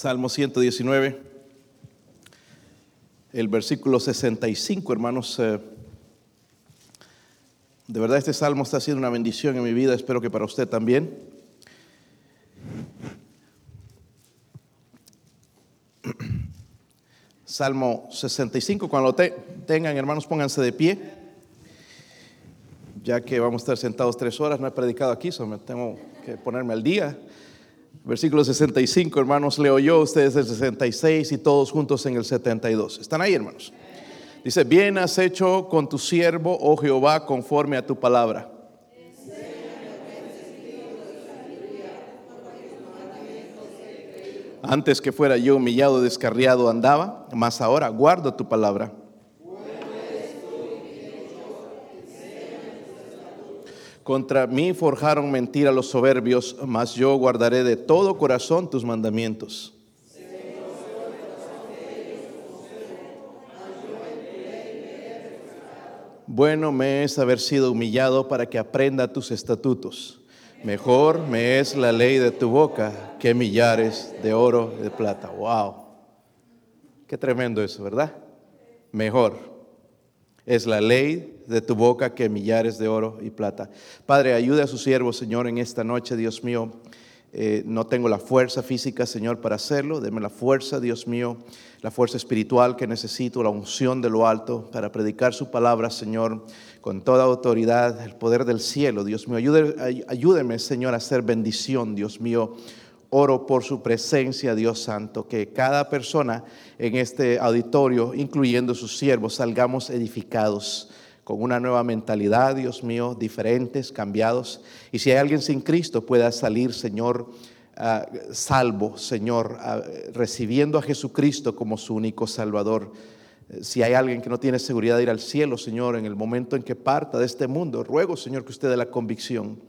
Salmo 119, el versículo 65, hermanos. eh, de verdad este salmo está siendo una bendición en mi vida, espero que para usted también. Salmo 65, cuando lo te- tengan, hermanos, pónganse de pie, ya que vamos a estar sentados tres horas, no he predicado aquí, so me tengo que ponerme al día. Versículo 65, hermanos, leo yo, ustedes el 66 y todos juntos en el 72. ¿Están ahí, hermanos? Dice, bien has hecho con tu siervo, oh Jehová, conforme a tu palabra. Antes que fuera yo humillado, descarriado andaba, mas ahora guardo tu palabra. Contra mí forjaron mentira los soberbios, mas yo guardaré de todo corazón tus mandamientos. Bueno me es haber sido humillado para que aprenda tus estatutos. Mejor me es la ley de tu boca que millares de oro y de plata. Wow. Qué tremendo eso, ¿verdad? Mejor es la ley de tu boca que millares de oro y plata. Padre, ayude a su siervo, Señor, en esta noche, Dios mío. Eh, no tengo la fuerza física, Señor, para hacerlo. Deme la fuerza, Dios mío, la fuerza espiritual que necesito, la unción de lo alto para predicar su palabra, Señor, con toda autoridad, el poder del cielo, Dios mío. Ayude- ay- ayúdeme, Señor, a hacer bendición, Dios mío. Oro por su presencia, Dios Santo, que cada persona en este auditorio, incluyendo sus siervos, salgamos edificados con una nueva mentalidad, Dios mío, diferentes, cambiados. Y si hay alguien sin Cristo, pueda salir, Señor, ah, salvo, Señor, ah, recibiendo a Jesucristo como su único Salvador. Eh, Si hay alguien que no tiene seguridad de ir al cielo, Señor, en el momento en que parta de este mundo, ruego, Señor, que usted dé la convicción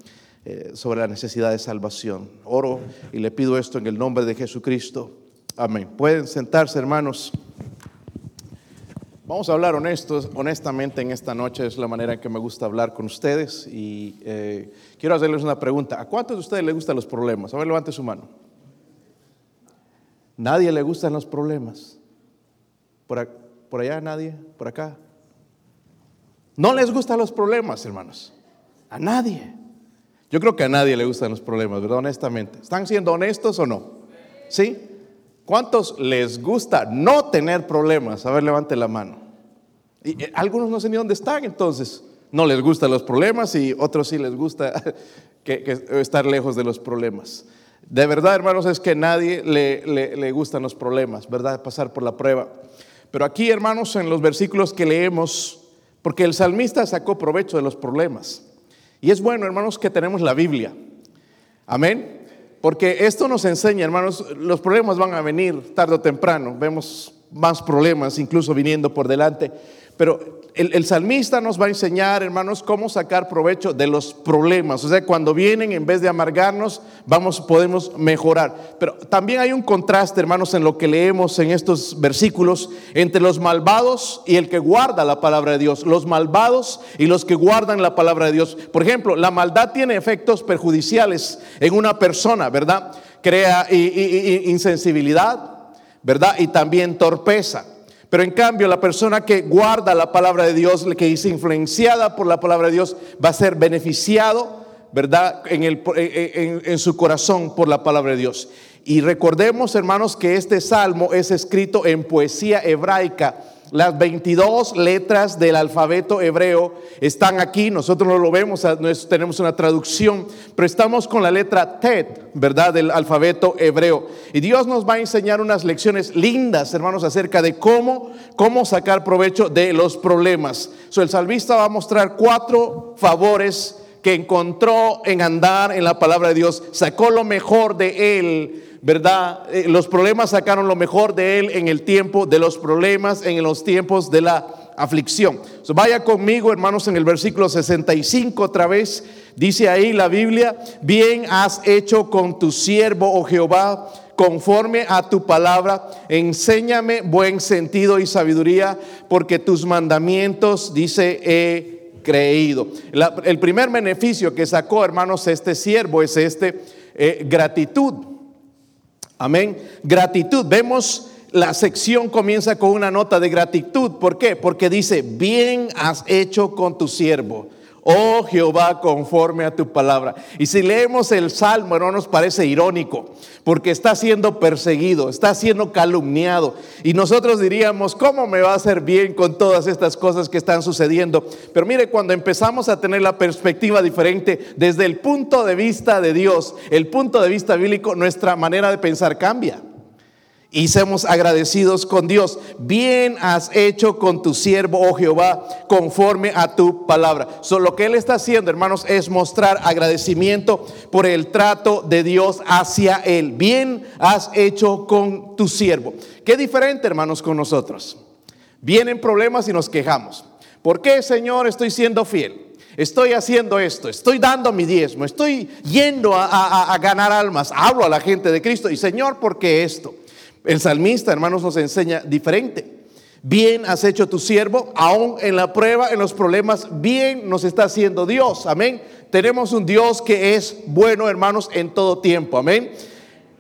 eh, sobre la necesidad de salvación. Oro y le pido esto en el nombre de Jesucristo. Amén. Pueden sentarse, hermanos. Vamos a hablar honestos, honestamente en esta noche, es la manera en que me gusta hablar con ustedes y eh, quiero hacerles una pregunta. ¿A cuántos de ustedes les gustan los problemas? A ver, levante su mano. Nadie le gustan los problemas. Por, por allá nadie, por acá. No les gustan los problemas, hermanos. A nadie. Yo creo que a nadie le gustan los problemas, ¿verdad? Honestamente. ¿Están siendo honestos o no? ¿Sí? ¿Cuántos les gusta no tener problemas? A ver, levante la mano. Y eh, algunos no sé ni dónde están, entonces no les gustan los problemas y otros sí les gusta estar lejos de los problemas. De verdad, hermanos, es que nadie le, le, le gustan los problemas, ¿verdad? Pasar por la prueba. Pero aquí, hermanos, en los versículos que leemos, porque el salmista sacó provecho de los problemas. Y es bueno, hermanos, que tenemos la Biblia. Amén. Porque esto nos enseña, hermanos, los problemas van a venir tarde o temprano. Vemos más problemas incluso viniendo por delante. Pero el, salmista nos va a enseñar, hermanos, cómo sacar provecho de los problemas. O sea, cuando vienen, en vez de amargarnos, vamos, podemos mejorar. Pero también hay un contraste, hermanos, en lo que leemos en estos versículos entre los malvados y el que guarda la palabra de Dios. Los malvados y los que guardan la palabra de Dios. Por ejemplo, la maldad tiene efectos perjudiciales en una persona, ¿verdad? Crea insensibilidad, ¿verdad? Y también torpeza. Pero en cambio, la persona que guarda la palabra de Dios, que es influenciada por la palabra de Dios, va a ser beneficiado, ¿verdad? En, el- en- en su corazón por la palabra de Dios. Y recordemos, hermanos, que este salmo es escrito en poesía hebraica. Las 22 letras del alfabeto hebreo están aquí, nosotros no lo vemos, tenemos una traducción, pero estamos con la letra Tet, ¿verdad? Del alfabeto hebreo. Y Dios nos va a enseñar unas lecciones lindas, hermanos, acerca de cómo, cómo sacar provecho de los problemas. So, el salmista va a mostrar cuatro favores que encontró en andar en la palabra de Dios, sacó lo mejor de él, ¿verdad? Eh, los problemas sacaron lo mejor de él en el tiempo de los problemas, en los tiempos de la aflicción. Vaya conmigo, hermanos, en el versículo 65 otra vez. Dice ahí la Biblia, bien has hecho con tu siervo, oh Jehová, conforme a tu palabra, enséñame buen sentido y sabiduría, porque tus mandamientos, dice, he creído. La- el primer beneficio que sacó, hermanos, este siervo es este, eh, gratitud. Amén. Gratitud. Vemos la sección comienza con una nota de gratitud. ¿Por qué? Porque dice, bien has hecho con tu siervo. Oh Jehová, conforme a tu palabra. Y si leemos el Salmo, no nos parece irónico, porque está siendo perseguido, está siendo calumniado. Y nosotros diríamos, ¿cómo me va a hacer bien con todas estas cosas que están sucediendo? Pero mire, cuando empezamos a tener la perspectiva diferente desde el punto de vista de Dios, el punto de vista bíblico, nuestra manera de pensar cambia y seamos agradecidos con Dios. Bien has hecho con tu siervo, oh Jehová, conforme a tu palabra. So, lo que Él está haciendo, hermanos, es mostrar agradecimiento por el trato de Dios hacia Él. Bien has hecho con tu siervo. Qué diferente, hermanos, con nosotros. Vienen problemas y nos quejamos. ¿Por qué, Señor, estoy siendo fiel? Estoy haciendo esto, estoy dando mi diezmo, estoy yendo a, a ganar almas, hablo a la gente de Cristo y Señor, ¿por qué esto? El salmista, hermanos, nos enseña diferente. Bien has hecho tu siervo, aún en la prueba, en los problemas, bien nos está haciendo Dios. Amén. Tenemos un Dios que es bueno, hermanos, en todo tiempo. Amén.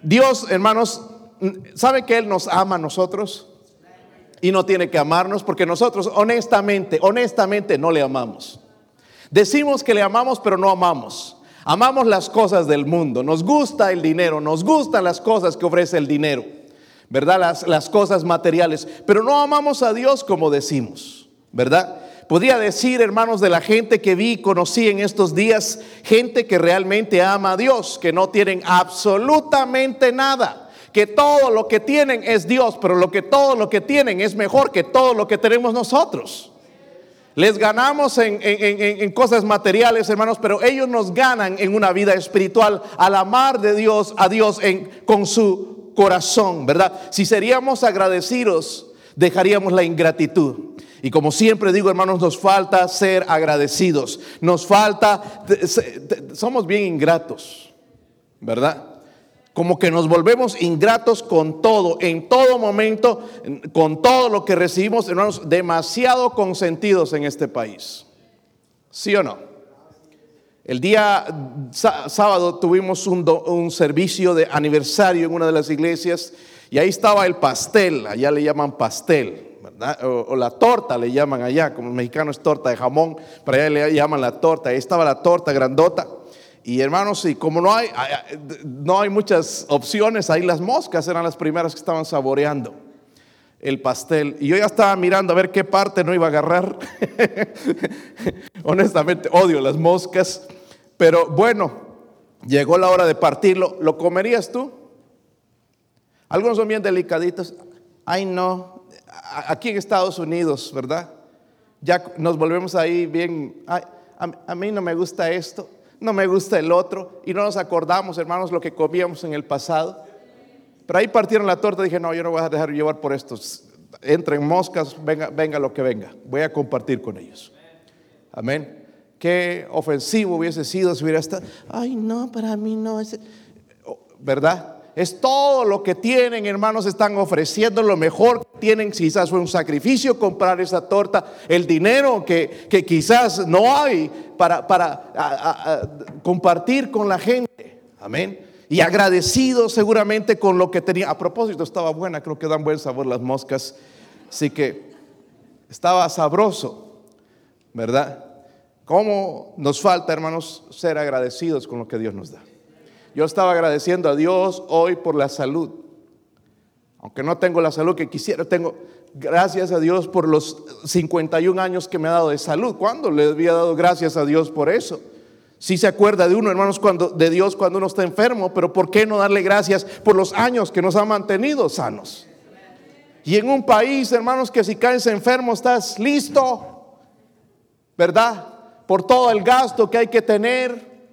Dios, hermanos, ¿sabe que Él nos ama a nosotros? Y no tiene que amarnos porque nosotros honestamente, honestamente no le amamos. Decimos que le amamos, pero no amamos. Amamos las cosas del mundo. Nos gusta el dinero, nos gustan las cosas que ofrece el dinero. ¿Verdad? Las, las cosas materiales, pero no amamos a Dios como decimos, ¿verdad? Podría decir, hermanos, de la gente que vi, conocí en estos días, gente que realmente ama a Dios, que no tienen absolutamente nada, que todo lo que tienen es Dios, pero lo que todo lo que tienen es mejor que todo lo que tenemos nosotros. Les ganamos en, en, en, cosas materiales, hermanos, pero ellos nos ganan en una vida espiritual al amar de Dios a Dios en, con su corazón, ¿verdad? Si seríamos agradecidos, dejaríamos la ingratitud. Y como siempre digo, hermanos, nos falta ser agradecidos. Nos falta, somos bien ingratos, ¿verdad? Como que nos volvemos ingratos con todo, en todo momento, con todo lo que recibimos, hermanos, demasiado consentidos en este país. ¿Sí o no? El día sábado tuvimos un, servicio de aniversario en una de las iglesias y ahí estaba el pastel, allá le llaman pastel, ¿verdad? O, la torta le llaman allá, como el mexicano es torta de jamón, para allá le llaman la torta, ahí estaba la torta grandota. Y hermanos, y como no hay, no hay muchas opciones, ahí las moscas eran las primeras que estaban saboreando el pastel. Y yo ya estaba mirando a ver qué parte no iba a agarrar. Honestamente, odio las moscas. Pero bueno, llegó la hora de partirlo. ¿Lo comerías tú? Algunos son bien delicaditos. Ay, no. Aquí en Estados Unidos, ¿verdad? Ya nos volvemos ahí bien. a, mí no me gusta esto, no me gusta el otro. Y no nos acordamos, hermanos, lo que comíamos en el pasado. Pero ahí partieron la torta. Dije, no, yo no voy a dejar llevar por estos. Entren moscas, venga, venga lo que venga. Voy a compartir con ellos. Amén. Qué ofensivo hubiese sido si hubiera estado. Ay, no, para mí no. Es... ¿Verdad? Es todo lo que tienen, hermanos, están ofreciendo lo mejor que tienen. Quizás fue un sacrificio comprar esa torta, el dinero que, que quizás no hay para, para compartir con la gente. Amén y agradecido seguramente con lo que tenía. A propósito, estaba buena, creo que dan buen sabor las moscas. Así que estaba sabroso, ¿verdad? ¿Cómo nos falta, hermanos, ser agradecidos con lo que Dios nos da? Yo estaba agradeciendo a Dios hoy por la salud. Aunque no tengo la salud que quisiera, tengo gracias a Dios por los 51 años que me ha dado de salud. ¿Cuándo le había dado gracias a Dios por eso? Si se acuerda de uno, hermanos, cuando, de Dios cuando uno está enfermo, pero ¿por qué no darle gracias por los años que nos ha mantenido sanos? Y en un país, hermanos, que si caes enfermo estás listo, ¿verdad? Por todo el gasto que hay que tener,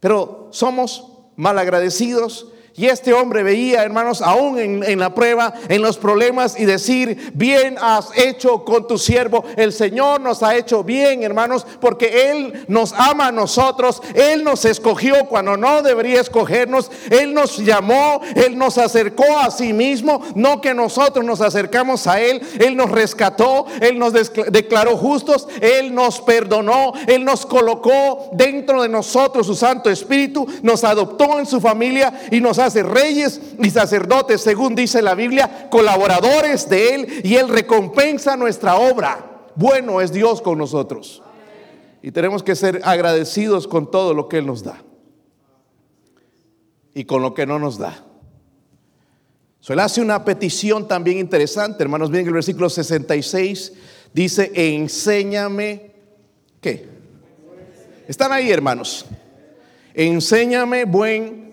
pero somos malagradecidos y este hombre veía, hermanos, aún en, la prueba, en los problemas, y decir, bien has hecho con tu siervo. El Señor nos ha hecho bien, hermanos, porque Él nos ama a nosotros. Él nos escogió cuando no debería escogernos. Él nos llamó, Él nos acercó a sí mismo. No que nosotros nos acercamos a Él. Él nos rescató, Él nos declaró justos, Él nos perdonó, Él nos colocó dentro de nosotros su Santo Espíritu, nos adoptó en su familia y nos ha hace reyes y sacerdotes, según dice la Biblia, colaboradores de Él y Él recompensa nuestra obra. Bueno es Dios con nosotros. Y tenemos que ser agradecidos con todo lo que Él nos da y con lo que no nos da. So, él hace una petición también interesante, hermanos. Miren el versículo 66 dice: Enséñame, ¿qué? Están ahí, hermanos. Enséñame buen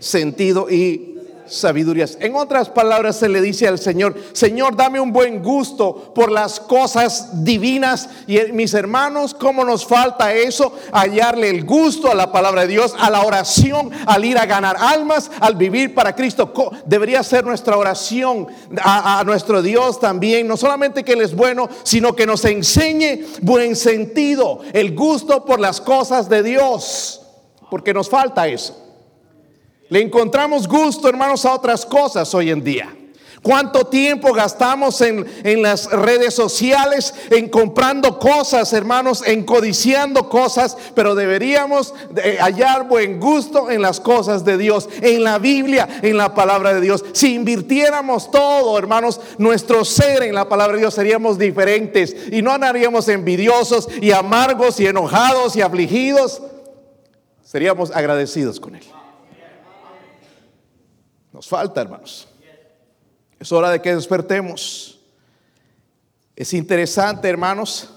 sentido y sabidurías. En otras palabras, se le dice al Señor, Señor, dame un buen gusto por las cosas divinas. Y mis hermanos, ¿cómo nos falta eso? Hallarle el gusto a la palabra de Dios, a la oración, al ir a ganar almas, al vivir para Cristo. Debería ser nuestra oración a, a nuestro Dios también. No solamente que Él es bueno, sino que nos enseñe buen sentido, el gusto por las cosas de Dios. Porque nos falta eso. Le encontramos gusto, hermanos, a otras cosas hoy en día. ¿Cuánto tiempo gastamos en, en, las redes sociales, en comprando cosas, hermanos, en codiciando cosas? Pero deberíamos hallar buen gusto en las cosas de Dios, en la Biblia, en la palabra de Dios. Si invirtiéramos todo, hermanos, nuestro ser en la palabra de Dios seríamos diferentes y no andaríamos envidiosos y amargos y enojados y afligidos. Seríamos agradecidos con Él. Nos falta, hermanos. Es hora de que despertemos. Es interesante, hermanos,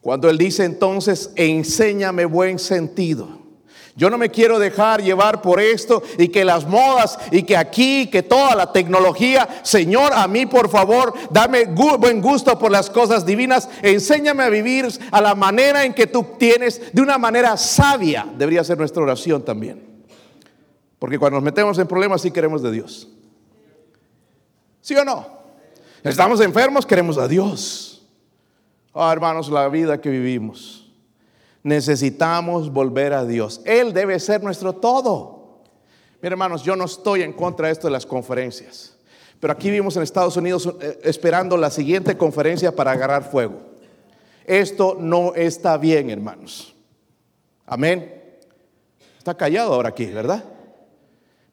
cuando Él dice entonces, enséñame buen sentido. Yo no me quiero dejar llevar por esto y que las modas y que aquí, que toda la tecnología, Señor, a mí por favor, dame buen gusto por las cosas divinas. Enséñame a vivir a la manera en que tú tienes, de una manera sabia. Debería ser nuestra oración también. Porque cuando nos metemos en problemas sí queremos de Dios. ¿Sí o no? Estamos enfermos, queremos a Dios. Oh, hermanos, la vida que vivimos. Necesitamos volver a Dios. Él debe ser nuestro todo. Mira, hermanos, yo no estoy en contra de esto de las conferencias. Pero aquí vivimos en Estados Unidos eh, esperando la siguiente conferencia para agarrar fuego. Esto no está bien, hermanos. Amén. Está callado ahora aquí, ¿verdad?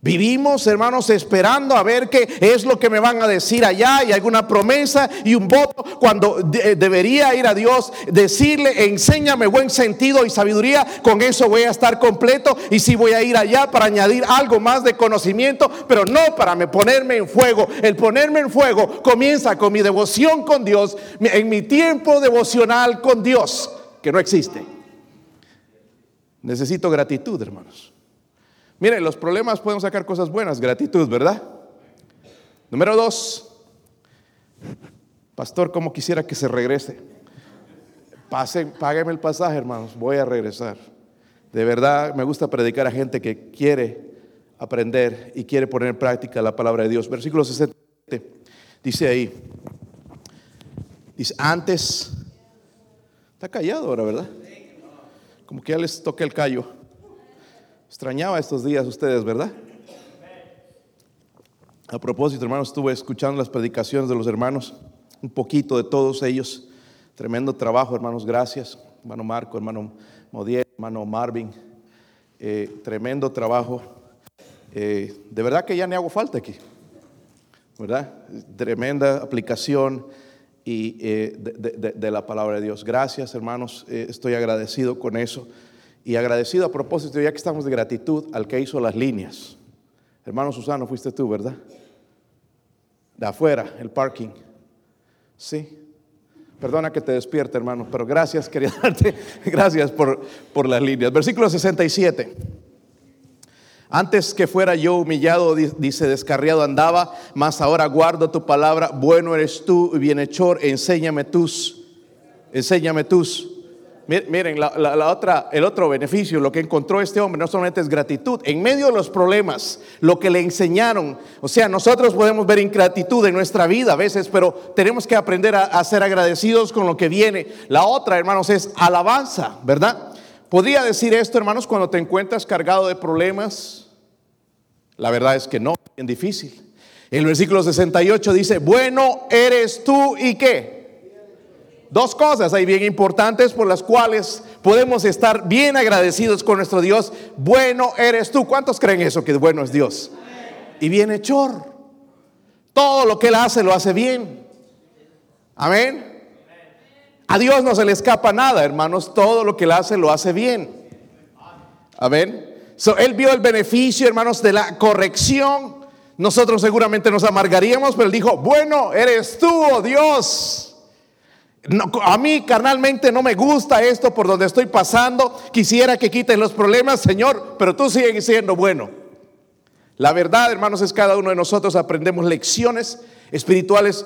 Vivimos, hermanos, esperando a ver qué es lo que me van a decir allá y alguna promesa y un voto cuando debería ir a Dios, decirle, enséñame buen sentido y sabiduría, con eso voy a estar completo y si voy a ir allá para añadir algo más de conocimiento, pero no para me ponerme en fuego. El ponerme en fuego comienza con mi devoción con Dios, en mi tiempo devocional con Dios, que no existe. Necesito gratitud, hermanos. Miren, los problemas pueden sacar cosas buenas, gratitud, ¿verdad? Número dos, pastor, como quisiera que se regrese. Pasen, págueme el pasaje, hermanos, voy a regresar. De verdad, me gusta predicar a gente que quiere aprender y quiere poner en práctica la palabra de Dios. Versículo 67 dice ahí, dice, antes, está callado ahora, ¿verdad? Como que ya les toque el callo. Extrañaba estos días ustedes, ¿verdad? A propósito, hermanos, estuve escuchando las predicaciones de los hermanos, un poquito de todos ellos. Tremendo trabajo, hermanos, gracias. Hermano Marco, hermano Modier, hermano Marvin. Eh, tremendo trabajo. Eh, de verdad que ya ni hago falta aquí, ¿verdad? Tremenda aplicación y, eh, de, la palabra de Dios. Gracias, hermanos, estoy agradecido con eso. Y agradecido a propósito, ya que estamos de gratitud, al que hizo las líneas. Hermano Susano, fuiste tú, ¿verdad? De afuera, el parking. Sí. Perdona que te despierte, hermano, pero gracias, quería darte, gracias por, por las líneas. Versículo 67. Antes que fuera yo humillado, dice, descarriado andaba, mas ahora guardo tu palabra, bueno eres tú, bienhechor, enséñame tus, enséñame tus Miren, la, otra, el otro beneficio, lo que encontró este hombre no solamente es gratitud, en medio de los problemas, lo que le enseñaron, o sea, nosotros podemos ver ingratitud en nuestra vida a veces, pero tenemos que aprender a, ser agradecidos con lo que viene. La otra, hermanos, es alabanza, ¿verdad? ¿Podría decir esto, hermanos, cuando te encuentras cargado de problemas? La verdad es que no, es bien difícil. El versículo 68 dice, bueno eres tú y qué? Dos cosas ahí bien importantes por las cuales podemos estar bien agradecidos con nuestro Dios. Bueno eres tú. ¿Cuántos creen eso que bueno es Dios? y bienhechor. Todo lo que Él hace lo hace bien. Amén. A Dios no se le escapa nada, hermanos. Todo lo que Él hace lo hace bien. Amén. él vio el beneficio, hermanos, de la corrección. Nosotros seguramente nos amargaríamos, pero Él dijo, bueno, eres tú, oh Dios. A mí carnalmente no me gusta esto por donde estoy pasando. Quisiera que quiten los problemas, Señor, pero tú sigues siendo bueno. La verdad, hermanos, es cada uno de nosotros aprendemos lecciones espirituales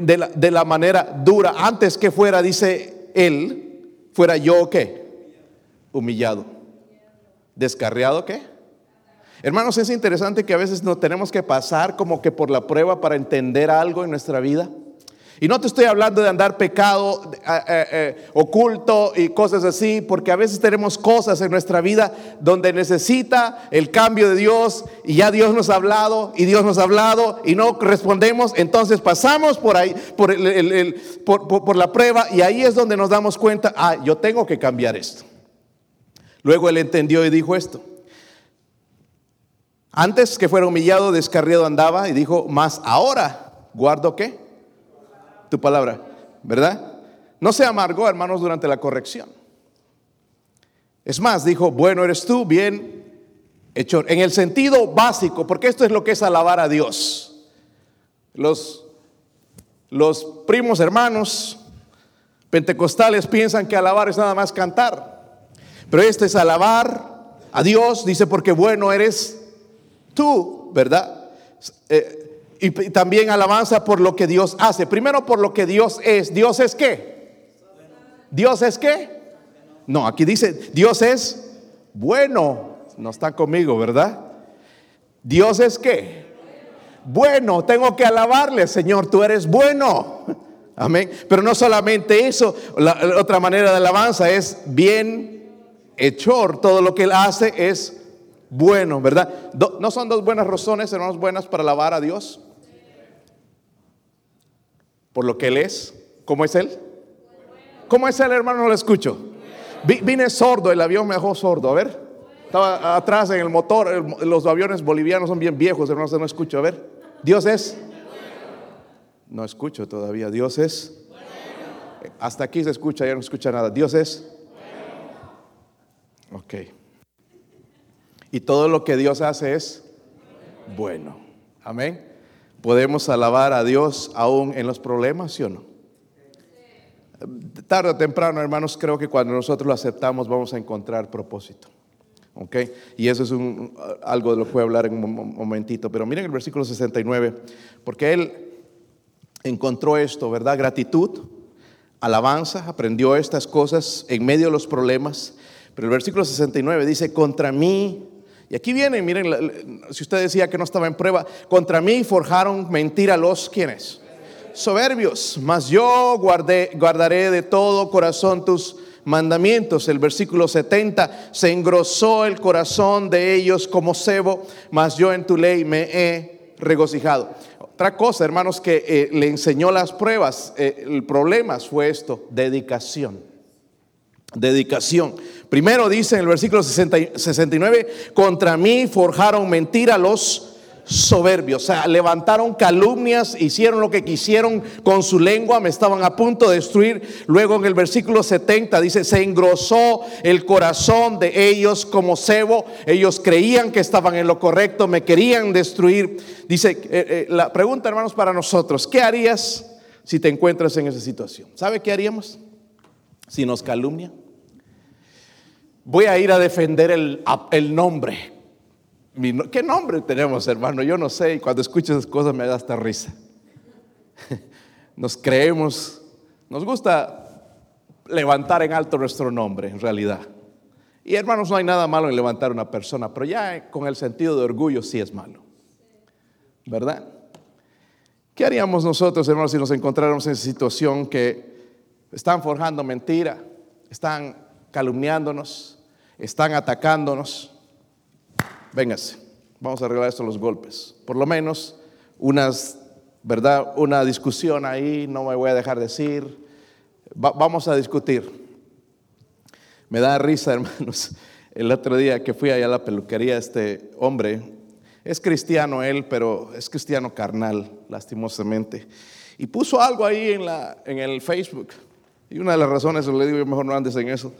de la, de la manera dura. Antes que fuera, dice él, fuera yo qué? Humillado. Descarriado qué? Hermanos, es interesante que a veces nos tenemos que pasar como que por la prueba para entender algo en nuestra vida. Y no te estoy hablando de andar pecado eh, eh, eh, oculto y cosas así, porque a veces tenemos cosas en nuestra vida donde necesita el cambio de Dios y ya Dios nos ha hablado y Dios nos ha hablado y no respondemos, entonces pasamos por ahí, por, por la prueba y ahí es donde nos damos cuenta, ah, yo tengo que cambiar esto. Luego él entendió y dijo esto. Antes que fuera humillado, descarriado andaba y dijo, más ahora, ¿guardo qué? Tu palabra, ¿verdad? No se amargó, hermanos, durante la corrección. Es más, dijo, bueno eres tú, bien hecho. En el sentido básico, porque esto es lo que es alabar a Dios. Los, los primos hermanos pentecostales piensan que alabar es nada más cantar. Pero este es alabar a Dios, dice, porque bueno eres tú, ¿verdad? Eh, y también alabanza por lo que Dios hace. Primero por lo que Dios es. ¿Dios es qué? ¿Dios es qué? No, aquí dice, Dios es bueno. No está conmigo, ¿verdad? Dios es qué? Bueno, tengo que alabarle, Señor, tú eres bueno. Amén. Pero no solamente eso, la, otra manera de alabanza es bien hechor. Todo lo que Él hace es bueno, ¿verdad? ¿No son dos buenas razones, hermanos, buenas para alabar a Dios? Por lo que Él es. ¿Cómo es Él? ¿Cómo es Él, hermano? No lo escucho. Vine sordo, el avión me dejó sordo. A ver, estaba atrás en el motor. los aviones bolivianos son bien viejos, hermano, no escucho. A ver, Dios es. No escucho todavía. Dios es. Hasta aquí se escucha, ya no escucha nada. Dios es. Ok. Y todo lo que Dios hace es bueno. Amén. ¿Podemos alabar a Dios aún en los problemas, sí o no? Tarde o temprano, hermanos, creo que cuando nosotros lo aceptamos vamos a encontrar propósito. ¿Ok? Y eso es algo de lo que voy a hablar en un momentito. Pero miren el versículo 69, porque él encontró esto, ¿verdad? Gratitud, alabanza, aprendió estas cosas en medio de los problemas. Pero el versículo 69 dice, contra mí y aquí viene, miren, si usted decía que no estaba en prueba, contra mí forjaron mentira los quienes. Soberbios, mas yo guardé, guardaré de todo corazón tus mandamientos. El versículo 70, se engrosó el corazón de ellos como cebo, mas yo en tu ley me he regocijado. Otra cosa, hermanos, que eh, le enseñó las pruebas, eh, el problema fue esto, dedicación. Dedicación. Primero dice en el versículo 69, contra mí forjaron mentira los soberbios, o sea, levantaron calumnias, hicieron lo que quisieron con su lengua, me estaban a punto de destruir. Luego en el versículo 70 dice, se engrosó el corazón de ellos como cebo, ellos creían que estaban en lo correcto, me querían destruir. Dice, eh, eh, la pregunta hermanos para nosotros, ¿qué harías si te encuentras en esa situación? ¿Sabe qué haríamos? Si nos calumnia voy a ir a defender el, el nombre. ¿Qué nombre tenemos, hermano? Yo no sé, y cuando escucho esas cosas me da hasta risa. Nos creemos, nos gusta levantar en alto nuestro nombre, en realidad. Y hermanos, no hay nada malo en levantar una persona, pero ya con el sentido de orgullo sí es malo. ¿Verdad? ¿Qué haríamos nosotros, hermanos, si nos encontráramos en esa situación que están forjando mentira, están calumniándonos, están atacándonos. Véngase, vamos a arreglar esto los golpes. Por lo menos unas, ¿verdad? Una discusión ahí, no me voy a dejar decir. vamos a discutir. Me da risa, hermanos. El otro día que fui allá a la peluquería, este hombre Es cristiano él, pero es cristiano carnal, lastimosamente. Y puso algo ahí en, la, en el Facebook. Y una de las razones, le digo, mejor no andes en eso.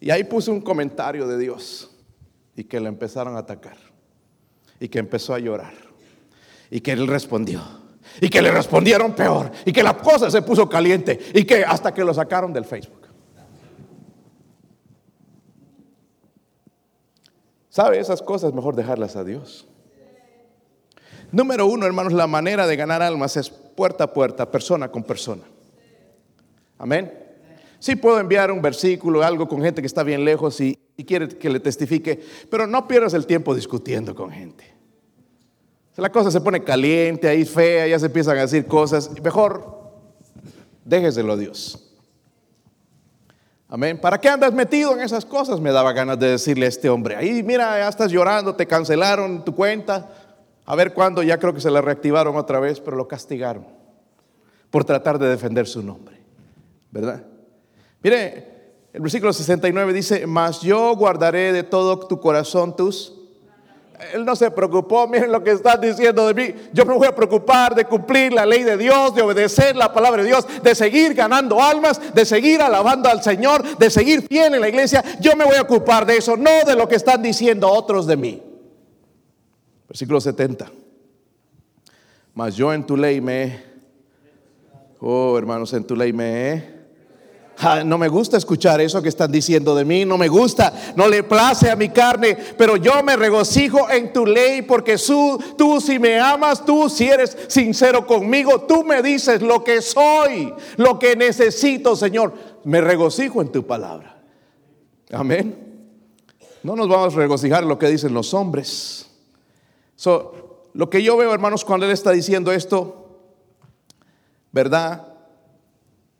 Y ahí puso un comentario de Dios. Y que le empezaron a atacar. Y que empezó a llorar. Y que él respondió. Y que le respondieron peor. Y que la cosa se puso caliente. Y que hasta que lo sacaron del Facebook. ¿Sabe? Esas cosas mejor dejarlas a Dios. Número uno, hermanos, la manera de ganar almas es puerta a puerta, persona con persona. Amén. Sí puedo enviar un versículo, algo con gente que está bien lejos y, quiere que le testifique, pero no pierdas el tiempo discutiendo con gente. Si la cosa se pone caliente, ahí fea, ya se empiezan a decir cosas, mejor déjeselo a Dios. Amén. ¿Para qué andas metido en esas cosas? Me daba ganas de decirle a este hombre. Ahí, mira, ya estás llorando, te cancelaron tu cuenta. A ver cuándo, ya creo que se la reactivaron otra vez, pero lo castigaron por tratar de defender su nombre. ¿Verdad? Mire, el versículo 69 dice, mas yo guardaré de todo tu corazón tus él no se preocupó, miren lo que están diciendo de mí. Yo me voy a preocupar de cumplir la ley de Dios, de obedecer la palabra de Dios, de seguir ganando almas, de seguir alabando al Señor, de seguir fiel en la iglesia. Yo me voy a ocupar de eso, no de lo que están diciendo otros de mí. Versículo 70. Mas yo en tu ley me, oh hermanos, en tu ley me he no me gusta escuchar eso que están diciendo de mí, no me gusta, no le place a mi carne, pero yo me regocijo en tu ley porque tú, tú si me amas, tú si eres sincero conmigo, tú me dices lo que soy, lo que necesito, Señor. Me regocijo en tu palabra. Amén. No nos vamos a regocijar en lo que dicen los hombres. lo que yo veo, hermanos, cuando Él está diciendo esto, ¿verdad?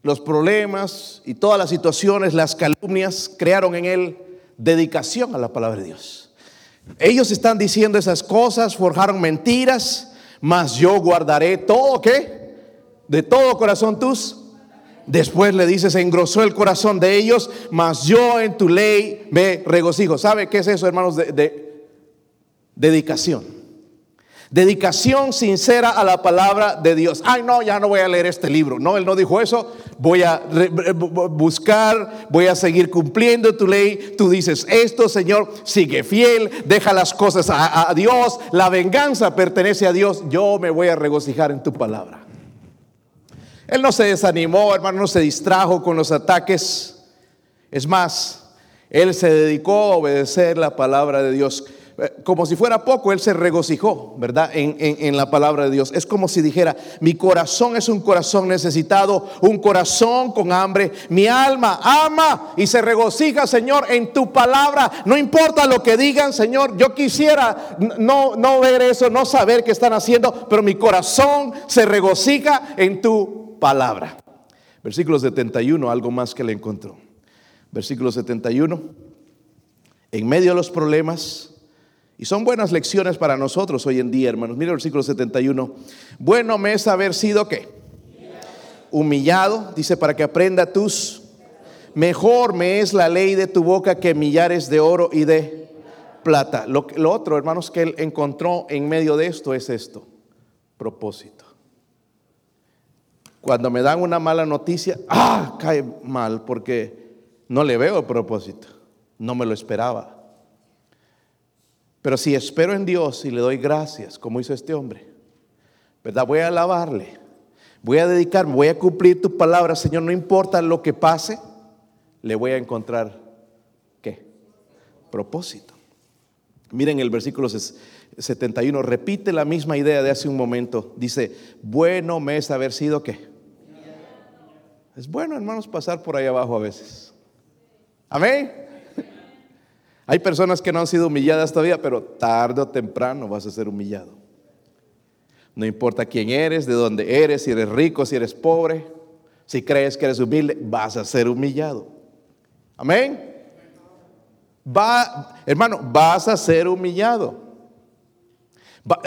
Los problemas y todas las situaciones, las calumnias, crearon en él dedicación a la palabra de Dios. Ellos están diciendo esas cosas, forjaron mentiras, mas yo guardaré todo, ¿qué? De todo corazón tus. Después le dice, se engrosó el corazón de ellos, mas yo en tu ley me regocijo. ¿Sabe qué es eso, hermanos? de dedicación. Dedicación sincera a la palabra de Dios. Ay, no, ya no voy a leer este libro. No, él no dijo eso. Voy a buscar, voy a seguir cumpliendo tu ley. Tú dices esto, Señor, sigue fiel, deja las cosas a, Dios. La venganza pertenece a Dios. Yo me voy a regocijar en tu palabra. Él no se desanimó, hermano, no se distrajo con los ataques. Es más, él se dedicó a obedecer la palabra de Dios. Eh, como si fuera poco, él se regocijó, ¿verdad? En, la palabra de Dios. Es como si dijera, mi corazón es un corazón necesitado, un corazón con hambre. Mi alma ama y se regocija, Señor, en tu palabra. No importa lo que digan, Señor, yo quisiera no, no ver eso, no saber qué están haciendo, pero mi corazón se regocija en tu palabra. Versículo 71, algo más que le encontró. Versículo 71. En medio de los problemas, y son buenas lecciones para nosotros hoy en día, hermanos. Mira el versículo 71. Bueno me es haber sido qué? Humillado, dice, para que aprenda tus. Mejor me es la ley de tu boca que millares de oro y de plata. Lo, otro, hermanos, que él encontró en medio de esto es esto. Propósito. Cuando me dan una mala noticia, ah, cae mal porque no le veo propósito. No me lo esperaba. Pero si espero en Dios y le doy gracias, como hizo este hombre, ¿verdad? Voy a alabarle, voy a dedicarme, voy a cumplir tu palabra, Señor, no importa lo que pase, le voy a encontrar, ¿qué? Propósito. Miren el versículo 71, repite la misma idea de hace un momento. Dice, bueno me es haber sido qué. Es bueno, hermanos, pasar por ahí abajo a veces. Amén. Hay personas que no han sido humilladas todavía, pero tarde o temprano vas a ser humillado. No importa quién eres, de dónde eres, si eres rico, si eres pobre, si crees que eres humilde, vas a ser humillado. Amén. Va, hermano, vas a ser humillado.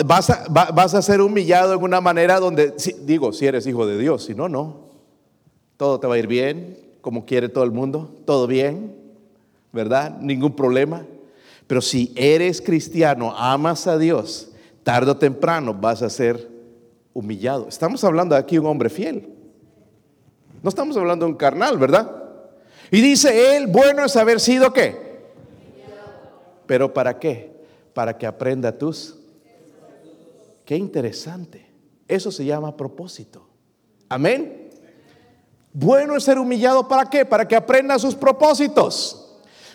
Vas a, vas a, ser humillado en una manera donde, digo, si eres hijo de Dios, si no, no. Todo te va a ir bien, como quiere todo el mundo, todo bien. ¿Verdad? Ningún problema. Pero si eres cristiano, amas a Dios, tarde o temprano vas a ser humillado. Estamos hablando aquí de un hombre fiel. No estamos hablando de un carnal, ¿verdad? Y dice él, bueno es haber sido qué. Pero ¿para qué? Para que aprenda tus. Qué interesante. Eso se llama propósito. Amén. Bueno es ser humillado para qué? Para que aprenda sus propósitos.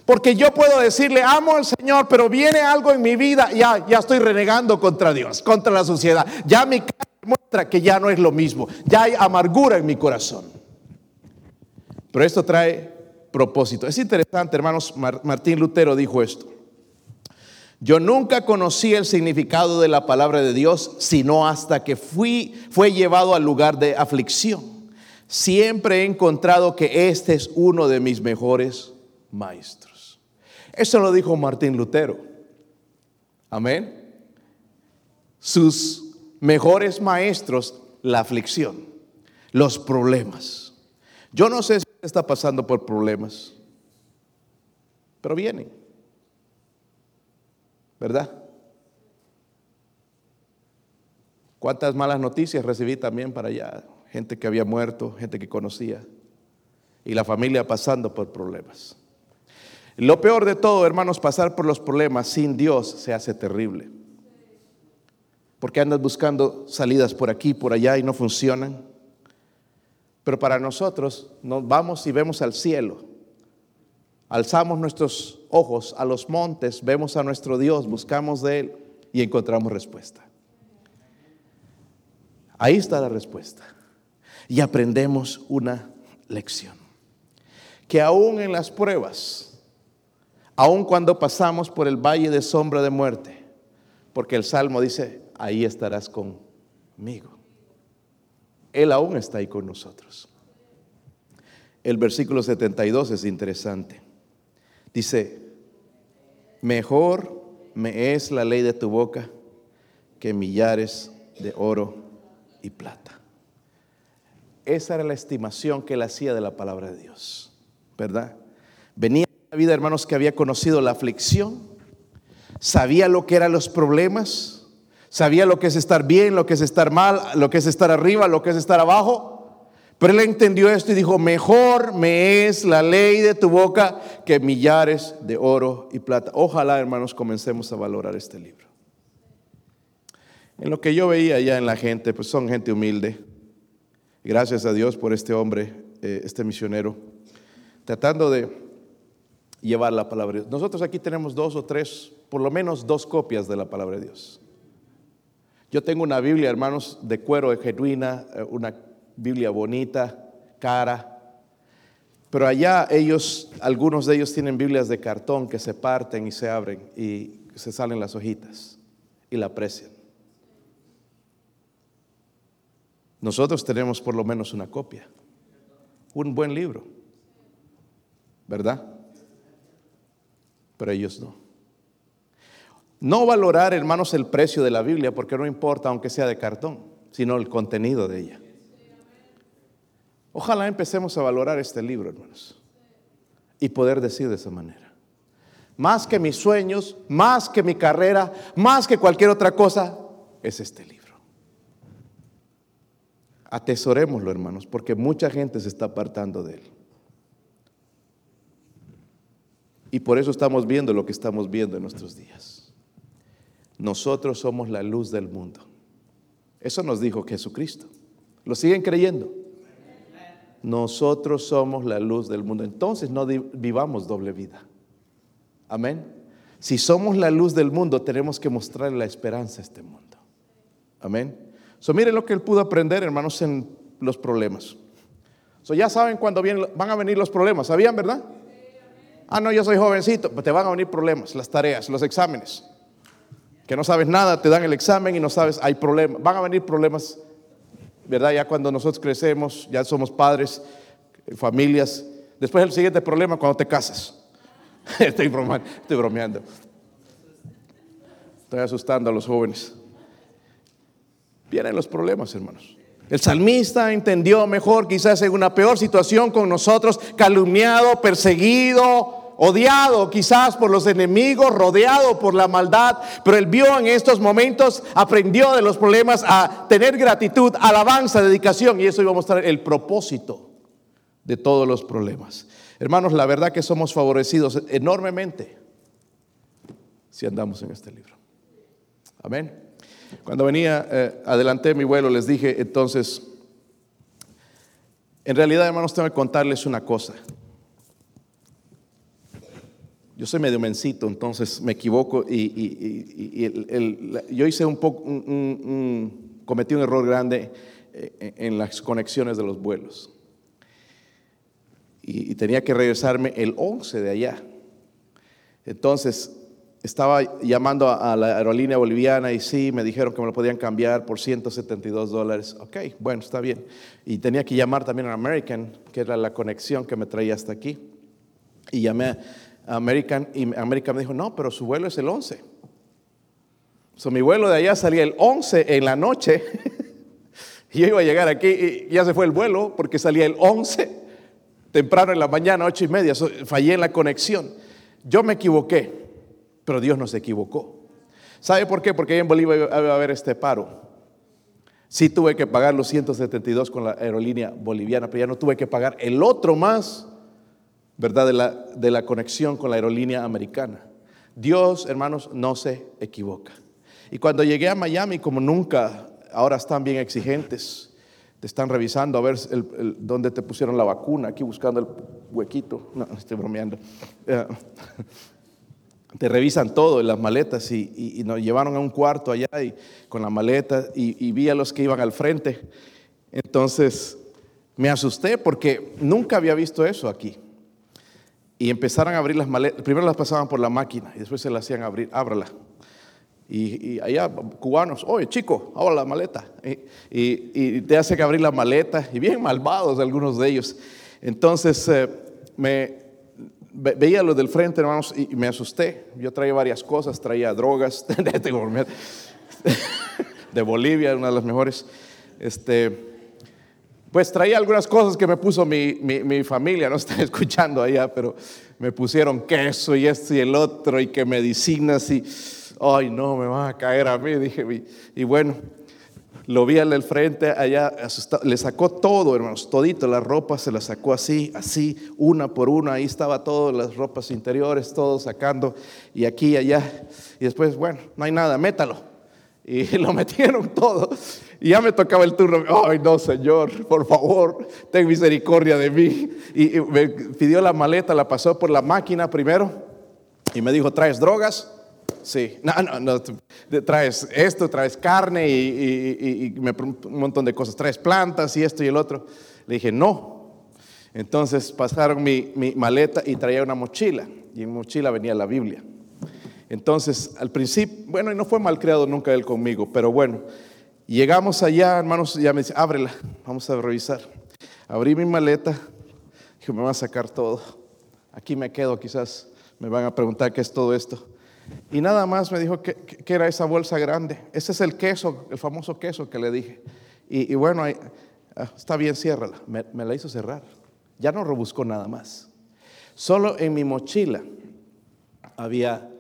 Porque yo puedo decirle, amo al Señor, pero viene algo en mi vida, ya, ya estoy renegando contra Dios, contra la sociedad. Ya mi cara muestra que ya no es lo mismo. Ya hay amargura en mi corazón. Pero esto trae propósito. Es interesante, hermanos, Martín Lutero dijo esto. Yo nunca conocí el significado de la palabra de Dios, sino hasta que fui, fue llevado al lugar de aflicción. Siempre he encontrado que este es uno de mis mejores maestros. Eso lo dijo Martín Lutero. Amén. Sus mejores maestros, la aflicción, los problemas. Yo no sé si está pasando por problemas, pero vienen. ¿Verdad? ¿Cuántas malas noticias recibí también para allá? Gente que había muerto, gente que conocía, y la familia pasando por problemas. Lo peor de todo, hermanos, pasar por los problemas sin Dios se hace terrible. Porque andas buscando salidas por aquí, por allá y no funcionan. Pero para nosotros nos vamos y vemos al cielo. Alzamos nuestros ojos a los montes, vemos a nuestro Dios, buscamos de Él y encontramos respuesta. Ahí está la respuesta. Y aprendemos una lección. Que aún en las pruebas, aún cuando pasamos por el valle de sombra de muerte, porque el Salmo dice, ahí estarás conmigo. Él aún está ahí con nosotros. El versículo 72 es interesante. Dice, mejor me es la ley de tu boca que millares de oro y plata. Esa era la estimación que él hacía de la palabra de Dios, ¿verdad? Venía vida, hermanos, que había conocido la aflicción, sabía lo que eran los problemas, sabía lo que es estar bien, lo que es estar mal, lo que es estar arriba, lo que es estar abajo. Pero él entendió esto y dijo, mejor me es la ley de tu boca que millares de oro y plata. Ojalá, hermanos, comencemos a valorar este libro. En lo que yo veía ya en la gente, pues son gente humilde. Gracias a Dios por este hombre, eh, este misionero, tratando de llevar la palabra de Dios. Nosotros aquí tenemos dos o tres, por lo menos dos copias de la palabra de Dios. Yo tengo una Biblia, hermanos, de cuero genuina, eh, una Biblia bonita, cara. Pero allá ellos, algunos de ellos tienen Biblias de cartón que se parten y se abren y se salen las hojitas y la aprecian. Nosotros tenemos por lo menos una copia, un buen libro, ¿verdad? Pero ellos no. No valorar, hermanos, el precio de la Biblia, porque no importa aunque sea de cartón, sino el contenido de ella. Ojalá empecemos a valorar este libro, hermanos, y poder decir de esa manera. Más que mis sueños, más que mi carrera, más que cualquier otra cosa, es este libro. Atesorémoslo, hermanos, porque mucha gente se está apartando de él. Y por eso estamos viendo lo que estamos viendo en nuestros días. Nosotros somos la luz del mundo. Eso nos dijo Jesucristo. ¿Lo siguen creyendo? nosotros somos la luz del mundo. Entonces no vivamos doble vida. Amén. Si somos la luz del mundo, tenemos que mostrar la esperanza a este mundo. Amén. So, miren lo que él pudo aprender, hermanos, en los problemas. So, ya saben cuándo van a venir los problemas. ¿Sabían, verdad? Ah, no, yo soy jovencito. Pues te van a venir problemas, las tareas, los exámenes. Que no sabes nada, te dan el examen y no sabes, hay problemas. Van a venir problemas ¿verdad? Ya cuando nosotros crecemos, ya somos padres, familias. Después el siguiente problema cuando te casas. estoy, bromeando, estoy bromeando. Estoy asustando a los jóvenes. Vienen los problemas, hermanos. El salmista entendió mejor, quizás en una peor situación con nosotros, calumniado, perseguido, odiado quizás por los enemigos, rodeado por la maldad, pero él vio en estos momentos, aprendió de los problemas a tener gratitud, alabanza, dedicación, y eso iba a mostrar el propósito de todos los problemas. Hermanos, la verdad que somos favorecidos enormemente si andamos en este libro. Amén. Cuando venía, eh, adelanté mi vuelo, les dije entonces, en realidad hermanos, tengo que contarles una cosa. Yo soy medio mencito, entonces me equivoco y, yo hice un poco, cometí un error grande eh, en las conexiones de los vuelos. Y, tenía que regresarme el 11 de allá. Entonces, estaba llamando a, la aerolínea boliviana y sí, me dijeron que me lo podían cambiar por 172 dólares. Ok, bueno, está bien. Y tenía que llamar también a American, que era la conexión que me traía hasta aquí. Y llamé a American y American me dijo, no, pero su vuelo es el 11. So, mi vuelo de allá salía el 11 en la noche. y yo iba a llegar aquí y ya se fue el vuelo porque salía el 11 temprano en la mañana, ocho y media. fallé en la conexión. Yo me equivoqué. Pero Dios no se equivocó. ¿Sabe por qué? Porque en Bolivia iba a haber este paro. Sí tuve que pagar los 172 con la aerolínea boliviana, pero ya no tuve que pagar el otro más, ¿verdad? De la, de la conexión con la aerolínea americana. Dios, hermanos, no se equivoca. Y cuando llegué a Miami, como nunca, ahora están bien exigentes. Te están revisando a ver dónde te pusieron la vacuna, aquí buscando el huequito. No, estoy bromeando. Eh, te revisan todo las maletas y, nos llevaron a un cuarto allá y, con la maleta y, vi a los que iban al frente. Entonces me asusté porque nunca había visto eso aquí. Y empezaron a abrir las maletas, primero las pasaban por la máquina y después se las hacían abrir, ábrala. Y, allá cubanos, oye chico, abra la maleta. Y, te hacen abrir la maleta y bien malvados algunos de ellos. Entonces eh, me, veía lo del frente, hermanos, y me asusté. Yo traía varias cosas, traía drogas de Bolivia, una de las mejores. Este, pues traía algunas cosas que me puso mi, mi, familia, no están escuchando allá, pero me pusieron queso y esto y el otro, y que medicinas, y, ay, no, me va a caer a mí, dije, y bueno, lo vi al frente, allá asustado. Le sacó todo, hermanos, todito, la ropa se la sacó así, así, una por una. Ahí estaba todas las ropas interiores, todo sacando, y aquí y allá. Y después, bueno, no hay nada, métalo. Y lo metieron todo. Y ya me tocaba el turno. Ay, no, Señor, por favor, ten misericordia de mí. Y me pidió la maleta, la pasó por la máquina primero. Y me dijo, ¿traes drogas? Sí, no, no, no, traes esto, traes carne y, un montón de cosas, traes plantas y esto y el otro. Le dije, no. Entonces pasaron mi, maleta y traía una mochila y en mochila venía la Biblia. Entonces, al principio, bueno, y no fue mal creado nunca él conmigo, pero bueno, llegamos allá, hermanos, ya me dice, ábrela, vamos a revisar. Abrí mi maleta, dije, me va a sacar todo. Aquí me quedo, quizás me van a preguntar qué es todo esto. Y nada más me dijo que, era esa bolsa grande. Ese es el queso, el famoso queso que le dije. Y, bueno, ah, está bien, ciérrala. Me, la hizo cerrar. Ya no rebuscó nada más. Solo en mi mochila había,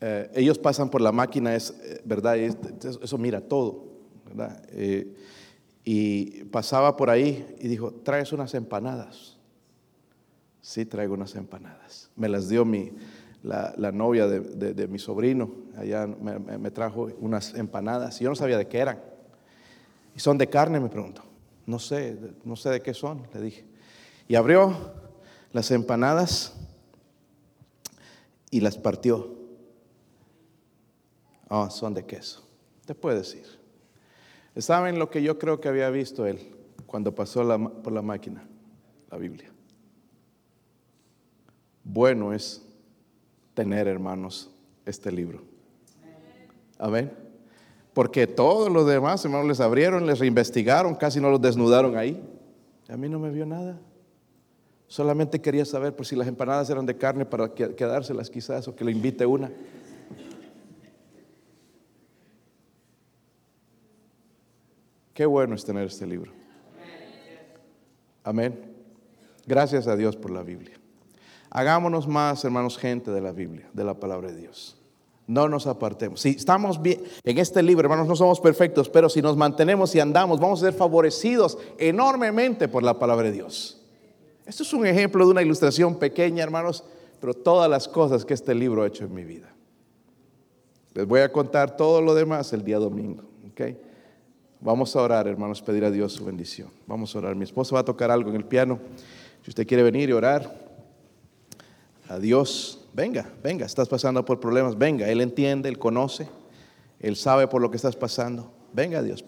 eh, ellos pasan por la máquina, es eh, verdad, eso mira todo, ¿verdad? Eh, y pasaba por ahí y dijo, traes unas empanadas. Sí, traigo unas empanadas. Me las dio mi, la, novia de, mi sobrino, allá me, trajo unas empanadas, y yo no sabía de qué eran. ¿Y son de carne? Me preguntó. No sé, no sé de qué son, le dije. Y abrió las empanadas y las partió. Ah, son de queso. Te puede decir. ¿Saben lo que yo creo que había visto él cuando pasó por la máquina? La Biblia. Bueno es tener, hermanos, este libro. Amén. Porque todos los demás, hermanos, les abrieron, les reinvestigaron, casi no los desnudaron ahí. A mí no me vio nada. Solamente quería saber por si las empanadas eran de carne para quedárselas quizás o que le invite una. Qué bueno es tener este libro. Amén. Gracias a Dios por la Biblia. Hagámonos más, hermanos, gente de la Biblia, de la palabra de Dios. No nos apartemos. Si estamos bien en este libro, hermanos, no somos perfectos, pero si nos mantenemos y andamos, vamos a ser favorecidos enormemente por la palabra de Dios. Esto es un ejemplo de una ilustración pequeña, hermanos, pero todas las cosas que este libro ha hecho en mi vida. Les voy a contar todo lo demás el día domingo. ¿ok? Vamos a orar, hermanos, pedir a Dios su bendición. Vamos a orar. Mi esposo va a tocar algo en el piano. Si usted quiere venir y orar a Dios, venga, venga. Estás pasando por problemas, venga. Él entiende, Él conoce, Él sabe por lo que estás pasando. Venga, Dios.